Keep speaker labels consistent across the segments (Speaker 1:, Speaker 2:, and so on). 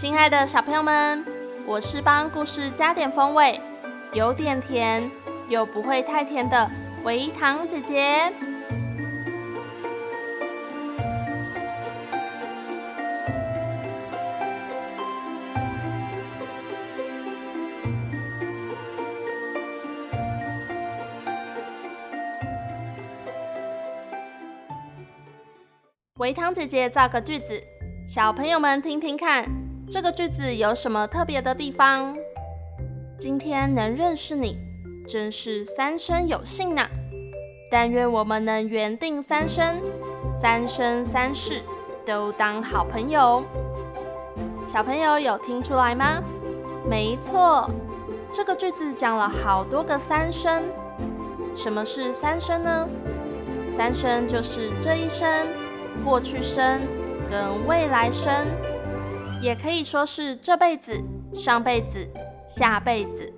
Speaker 1: 亲爱的小朋友们，我是帮故事加点风味，有点甜又不会太甜的维糖姐姐。维糖姐姐造个句子，小朋友们听听看。这个句子有什么特别的地方？今天能认识你，真是三生有幸呐！但愿我们能缘定三生，三生三世都当好朋友。小朋友有听出来吗？没错，这个句子讲了好多个三生。什么是三生呢？三生就是这一生、过去生跟未来生。也可以说是这辈子、上辈子、下辈子。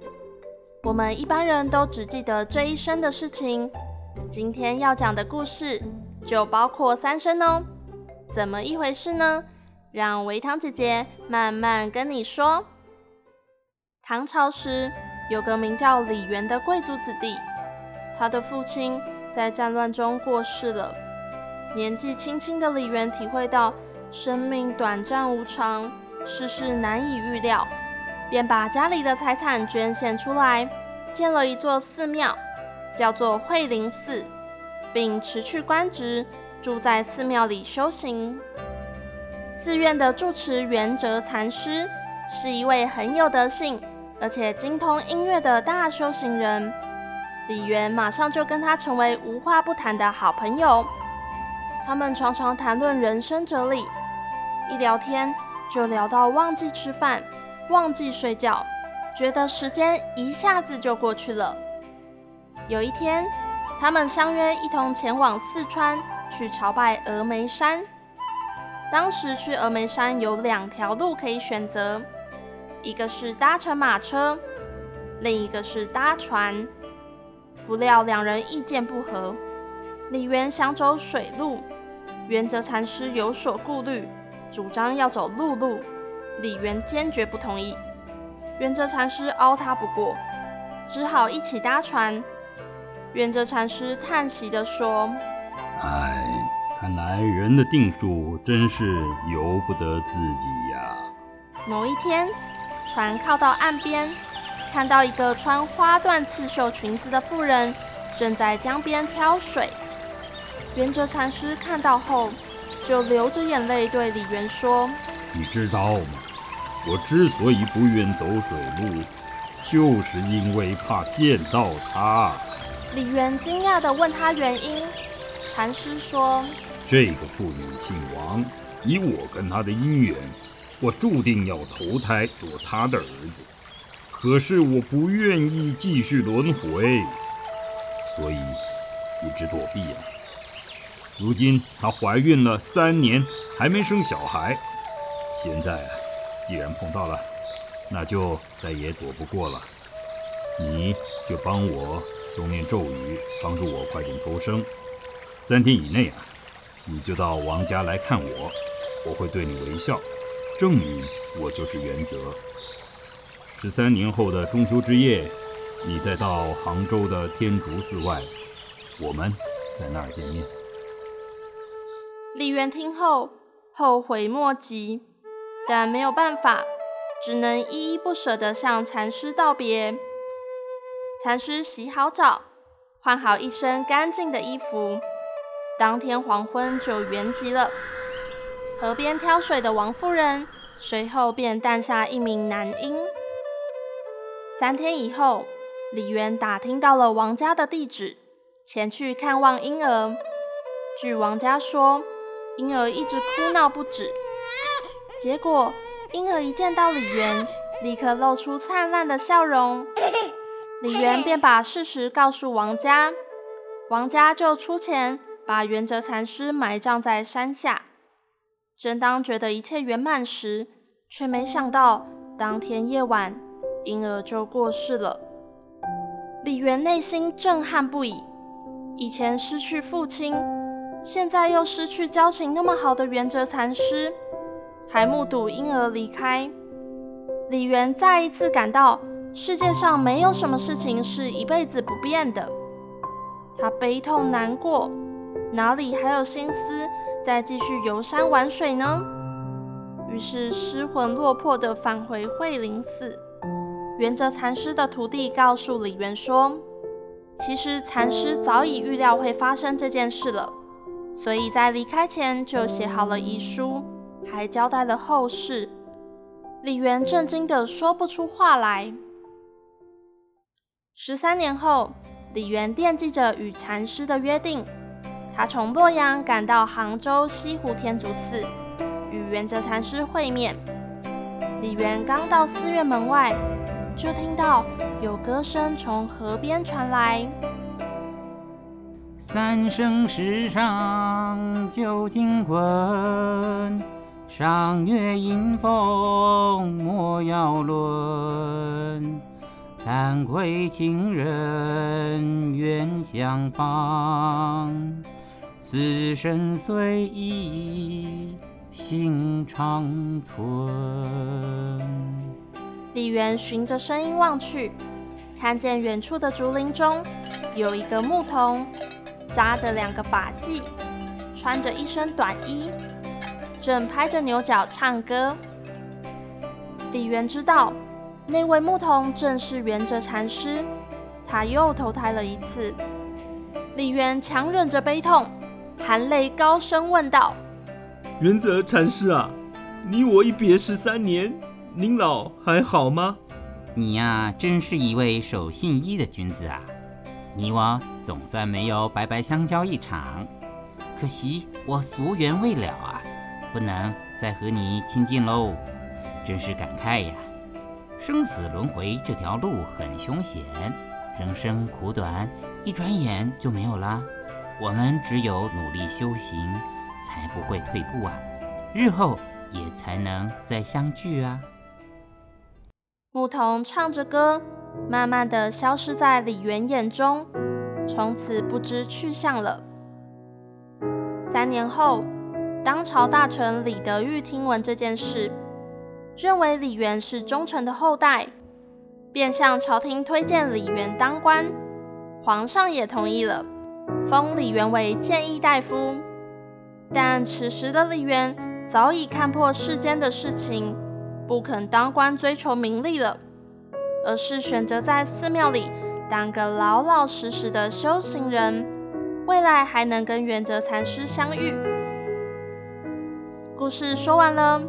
Speaker 1: 我们一般人都只记得这一生的事情，今天要讲的故事就包括三生哦。怎么一回事呢？让维糖姐姐慢慢跟你说。唐朝时，有个名叫李元的贵族子弟，他的父亲在战乱中过世了。年纪轻轻的李元体会到。生命短暂无常，世事难以预料，便把家里的财产捐献出来，建了一座寺庙，叫做惠林寺，并辞去官职，住在寺庙里修行。寺院的住持圆哲禅师是一位很有德性，而且精通音乐的大修行人。李园马上就跟他成为无话不谈的好朋友，他们常常谈论人生哲理。一聊天就聊到忘记吃饭，忘记睡觉，觉得时间一下子就过去了。有一天，他们相约一同前往四川去朝拜峨眉山。当时去峨眉山有两条路可以选择，一个是搭乘马车，另一个是搭船。不料两人意见不合，李渊想走水路，圆哲禅师有所顾虑。主张要走陆路，李渊坚决不同意。圆哲禅师拗他不过，只好一起搭船。圆哲禅师叹息地说：“
Speaker 2: 哎，看来人的定数真是由不得自己呀。”
Speaker 1: 某一天，船靠到岸边，看到一个穿花缎刺绣裙子的妇人正在江边挑水。圆哲禅师看到后，就流着眼泪对李元说：“
Speaker 2: 你知道吗？我之所以不愿走水路，就是因为怕见到他。”
Speaker 1: 李元惊讶地问他原因。禅师说：“
Speaker 2: 这个妇女姓王，以我跟她的姻缘，我注定要投胎做她的儿子。可是我不愿意继续轮回，所以一直躲避啊。”如今她怀孕了三年，还没生小孩。现在既然碰到了，那就再也躲不过了。你就帮我诵念咒语，帮助我快点投生。三天以内啊，你就到王家来看我，我会对你微笑，证明我就是原则。十三年后的中秋之夜，你再到杭州的天竺寺外，我们在那儿见面。
Speaker 1: 李渊听后后悔莫及，但没有办法，只能依依不舍地向禅师道别。禅师洗好澡，换好一身干净的衣服，当天黄昏就圆寂了。河边挑水的王夫人随后便诞下一名男婴。三天以后，李渊打听到了王家的地址，前去看望婴儿。据王家说，婴儿一直哭闹不止。结果，婴儿一见到李园，立刻露出灿烂的笑容。李园便把事实告诉王家，王家就出钱把元哲禅师埋葬在山下。正当觉得一切圆满时，却没想到当天夜晚，婴儿就过世了。李园内心震撼不已，以前失去父亲，现在又失去交情那么好的元哲禅师，还目睹婴儿离开。李园再一次感到世界上没有什么事情是一辈子不变的。他悲痛难过，哪里还有心思再继续游山玩水呢？于是失魂落魄地返回慧林寺。元哲禅师的徒弟告诉李园说：“其实禅师早已预料会发生这件事了，所以在离开前就写好了遗书，还交代了后事。”李园震惊地说不出话来。十三年后，李园惦记着与禅师的约定。他从洛阳赶到杭州西湖天竺寺，与元哲禅师会面。李园刚到寺院门外，就听到有歌声从河边传来：“
Speaker 3: 三生石上旧金魂，赏月迎风莫要论。惭愧情人愿相访。”此生虽已心长存。
Speaker 1: 李园循着声音望去，看见远处的竹林中有一个牧童，扎着两个发髻，穿着一身短衣，正拍着牛角唱歌。李园知道那位牧童正是元哲禅师，他又投胎了一次。李渊强忍着悲痛。含泪高声问道：“
Speaker 4: 元哲禅师啊，你我一别十三年，您老还好吗？
Speaker 3: 你呀，真是一位守信义的君子啊！你我总算没有白白相交一场，可惜我俗缘未了啊，不能再和你亲近喽。真是感慨呀！生死轮回这条路很凶险，人生苦短，一转眼就没有了。”我们只有努力修行，才不会退步啊！日后也才能再相聚啊！
Speaker 1: 牧童唱着歌，慢慢的消失在李元眼中，从此不知去向了。三年后，当朝大臣李德裕听闻这件事，认为李元是忠臣的后代，便向朝廷推荐李元当官，皇上也同意了。封李元为谏议大夫，但此时的李元早已看破世间的事情，不肯当官追求名利了，而是选择在寺庙里当个老老实实的修行人，未来还能跟元哲禅师相遇。故事说完了，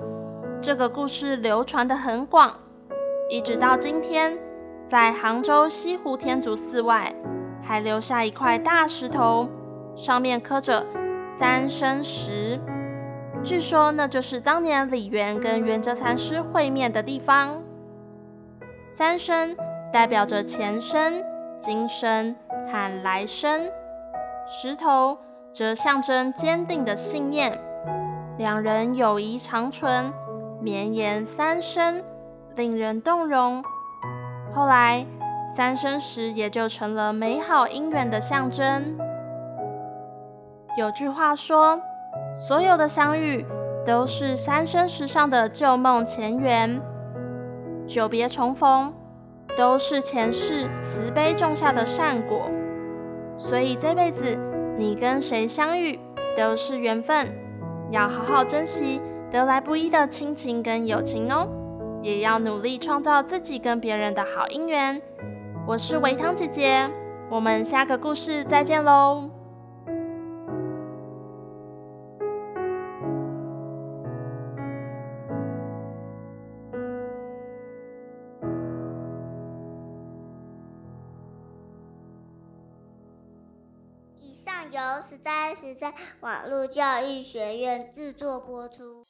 Speaker 1: 这个故事流传得很广，一直到今天，在杭州西湖天竺寺外。还留下一块大石头，上面刻着“三生石”，据说那就是当年李渊跟元哲禅师会面的地方。三生代表着前生、今生和来生，石头则象征坚定的信念，两人友谊长存，绵延三生，令人动容。后来。三生石也就成了美好姻缘的象征。有句话说，所有的相遇都是三生石上的旧梦前缘，久别重逢都是前世慈悲种下的善果。所以这辈子你跟谁相遇都是缘分，要好好珍惜得来不易的亲情跟友情哦，也要努力创造自己跟别人的好姻缘。我是维汤姐姐，我们下个故事再
Speaker 5: 见喽。由实在实在网络教育学院制作播出。